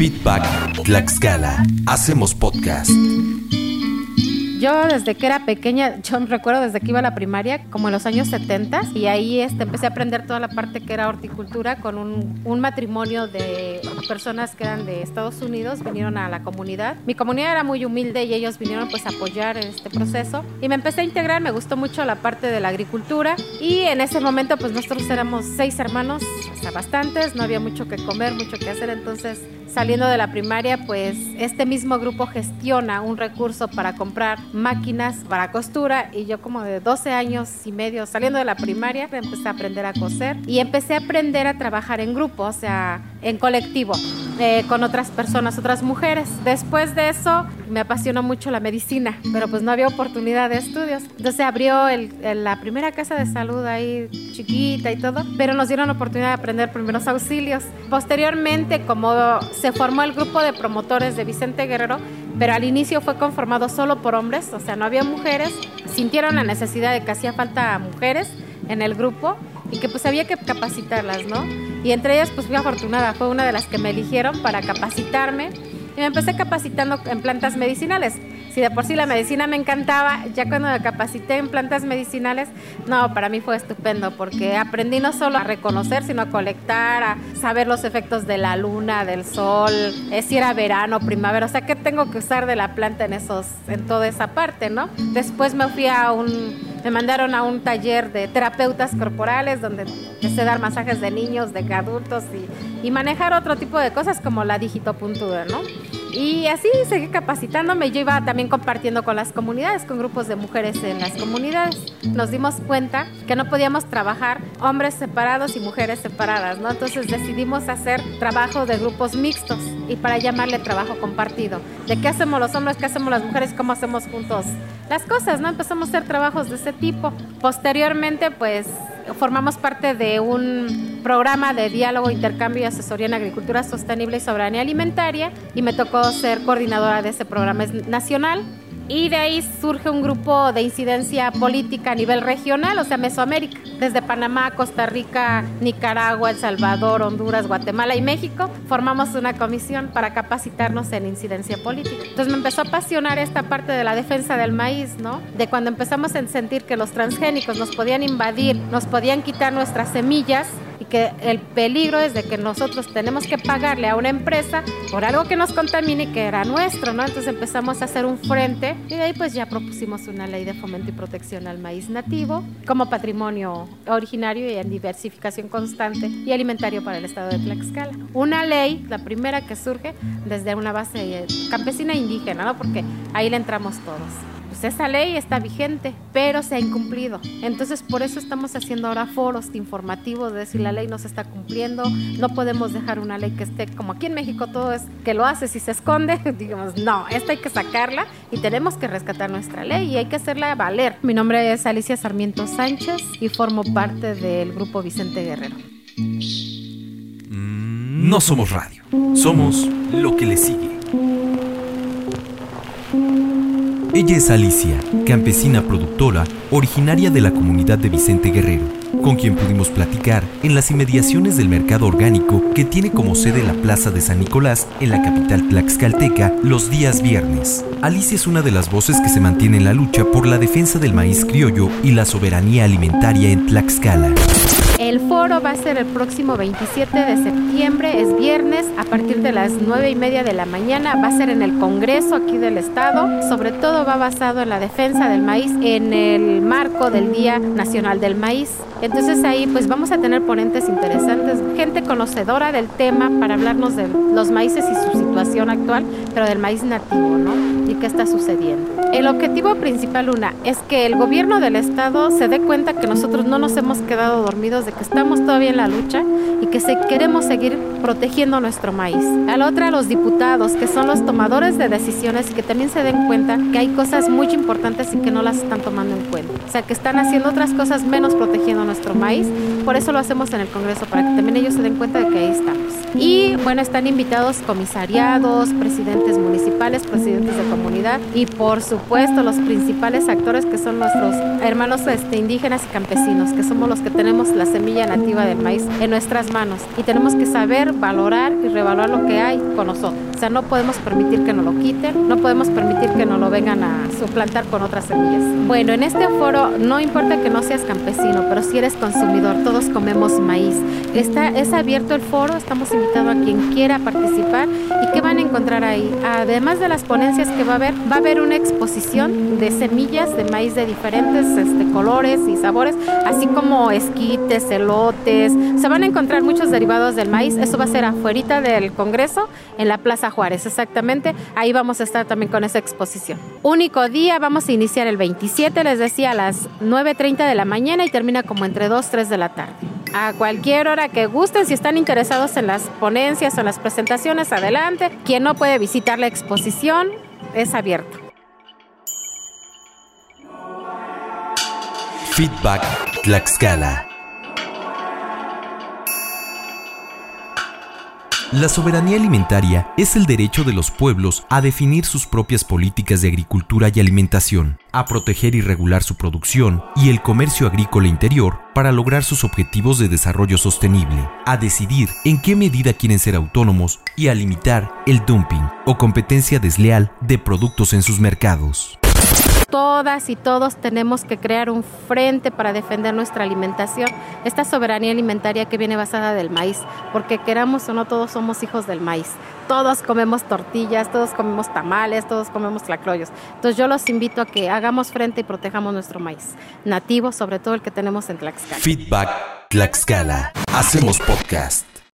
Feedback Tlaxcala. Hacemos podcast. Yo desde que era pequeña, yo recuerdo desde que iba a la primaria, como en los años 70, y ahí este, empecé a aprender toda la parte que era horticultura con un, un, matrimonio de personas que eran de Estados Unidos, vinieron a la comunidad. Mi comunidad era muy humilde y ellos vinieron pues a apoyar este proceso. Y me empecé a integrar, me gustó mucho la parte de la agricultura. Y en ese momento pues nosotros éramos seis hermanos, sea, bastantes, no había mucho que comer, mucho que hacer, entonces saliendo de la primaria, pues este mismo grupo gestiona un recurso para comprar máquinas para costura. Y yo como de 12 años y medio saliendo de la primaria empecé a aprender a coser. Y empecé a aprender a trabajar en grupo, o sea, en colectivo, eh, con otras personas, otras mujeres. Después de eso me apasionó mucho la medicina, pero pues no había oportunidad de estudios. Entonces abrió la primera casa de salud ahí chiquita y todo, pero nos dieron la oportunidad de aprender primeros auxilios. Posteriormente, como se formó el grupo de promotores de Vicente Guerrero, pero al inicio fue conformado solo por hombres, o sea, no había mujeres, sintieron la necesidad de que hacía falta mujeres en el grupo y que pues había que capacitarlas, ¿no? Y entre ellas pues fui afortunada, fue una de las que me eligieron para capacitarme y me empecé capacitando en plantas medicinales. Si de por sí la medicina me encantaba, ya cuando me capacité en plantas medicinales, no, para mí fue estupendo porque aprendí no solo a reconocer, sino a colectar, a saber los efectos de la luna, del sol, eh, si era verano, primavera, o sea, qué tengo que usar de la planta en esos, en toda esa parte, ¿no? Después me fui a un me mandaron a un taller de terapeutas corporales donde empecé a dar masajes de niños, de adultos y, y manejar otro tipo de cosas como la digitopuntura, ¿no? Y así seguí capacitándome. Yo iba también compartiendo con las comunidades, con grupos de mujeres en las comunidades. Nos dimos cuenta que no podíamos trabajar hombres separados y mujeres separadas, ¿no? Entonces decidimos hacer trabajo de grupos mixtos y para llamarle trabajo compartido. ¿De qué hacemos los hombres, qué hacemos las mujeres, cómo hacemos juntos las cosas, ¿no? Empezamos a hacer trabajos de ese tipo. Posteriormente, pues formamos parte de un programa de diálogo, intercambio y asesoría en agricultura sostenible y soberanía alimentaria y me tocó ser coordinadora de ese programa. Nacional y de ahí surge un grupo de incidencia política a nivel regional, o sea, Mesoamérica, desde Panamá, Costa Rica, Nicaragua, El Salvador, Honduras, Guatemala y México, formamos una comisión para capacitarnos en incidencia política. Entonces me empezó a apasionar esta parte de la defensa del maíz, ¿no? De cuando empezamos a sentir que los transgénicos nos podían invadir, nos podían quitar nuestras semillas, y que el peligro es de que nosotros tenemos que pagarle a una empresa por algo que nos contamine y que era nuestro, ¿no? Entonces empezamos a hacer un frente y de ahí pues ya propusimos una ley de fomento y protección al maíz nativo como patrimonio originario y en diversificación constante y alimentario para el estado de Tlaxcala. Una ley, la primera que surge desde una base campesina e indígena, ¿no? Porque ahí le entramos todos pues esa ley está vigente, pero se ha incumplido. Entonces por eso estamos haciendo ahora foros informativos de decir la ley no se está cumpliendo, no podemos dejar una ley que esté como aquí en México todo es que lo hace y se esconde, digamos, no, esta hay que sacarla y tenemos que rescatar nuestra ley y hay que hacerla valer. Mi nombre es Alicia Sarmiento Sánchez y formo parte del grupo Vicente Guerrero. No somos radio, somos lo que le sigue. Ella es Alicia, campesina productora, originaria de la comunidad de Vicente Guerrero, con quien pudimos platicar en las inmediaciones del mercado orgánico que tiene como sede la Plaza de San Nicolás en la capital tlaxcalteca los días viernes. Alicia es una de las voces que se mantiene en la lucha por la defensa del maíz criollo y la soberanía alimentaria en Tlaxcala. El foro va a ser el próximo 27 de septiembre, es viernes, a partir de las 9 y media de la mañana. Va a ser en el Congreso aquí del Estado. Sobre todo va basado en la defensa del maíz en el marco del Día Nacional del Maíz. Entonces ahí pues vamos a tener ponentes interesantes, gente conocedora del tema para hablarnos de los maíces y su situación actual, pero del maíz nativo, ¿no? Y qué está sucediendo. El objetivo principal, una, es que el gobierno del estado se dé cuenta que nosotros no nos hemos quedado dormidos, de que estamos todavía en la lucha y que se, queremos seguir protegiendo nuestro maíz. A la otra, los diputados, que son los tomadores de decisiones, que también se den cuenta que hay cosas muy importantes y que no las están tomando en cuenta. O sea, que están haciendo otras cosas menos protegiendo nuestro maíz. Por eso lo hacemos en el Congreso, para que también ellos se den cuenta de que ahí estamos. Y bueno, están invitados comisariados, presidentes municipales, presidentes de comunidad y por supuesto los principales actores que son nuestros hermanos este, indígenas y campesinos, que somos los que tenemos la semilla nativa del maíz en nuestras manos y tenemos que saber valorar y revaluar lo que hay con nosotros. O sea, no podemos permitir que nos lo quiten, no podemos permitir que nos lo vengan a suplantar con otras semillas. Bueno, en este foro no importa que no seas campesino, pero si eres consumidor, todos comemos maíz. Está, es abierto el foro, estamos invitados a quien quiera participar y qué van a encontrar ahí. Además de las ponencias que va a haber, va a haber una exposición de semillas de maíz de diferentes este, colores y sabores, así como esquites, elotes. Se van a encontrar muchos derivados del maíz. Eso va a ser afuera del Congreso, en la Plaza Juárez, exactamente. Ahí vamos a estar también con esa exposición. Único día, vamos a iniciar el 27, les decía, a las 9.30 de la mañana y termina como entre 2, 3 de la tarde. A cualquier hora que gusten, si están interesados en las ponencias o las presentaciones, adelante. Quien no puede visitar la exposición, es abierto. Feedback Tlaxcala. La soberanía alimentaria es el derecho de los pueblos a definir sus propias políticas de agricultura y alimentación, a proteger y regular su producción y el comercio agrícola interior para lograr sus objetivos de desarrollo sostenible, a decidir en qué medida quieren ser autónomos y a limitar el dumping o competencia desleal de productos en sus mercados todas y todos tenemos que crear un frente para defender nuestra alimentación, esta soberanía alimentaria que viene basada del maíz, porque queramos o no todos somos hijos del maíz. Todos comemos tortillas, todos comemos tamales, todos comemos tlacloyos. Entonces yo los invito a que hagamos frente y protejamos nuestro maíz, nativo, sobre todo el que tenemos en Tlaxcala. Feedback Tlaxcala. Hacemos podcast.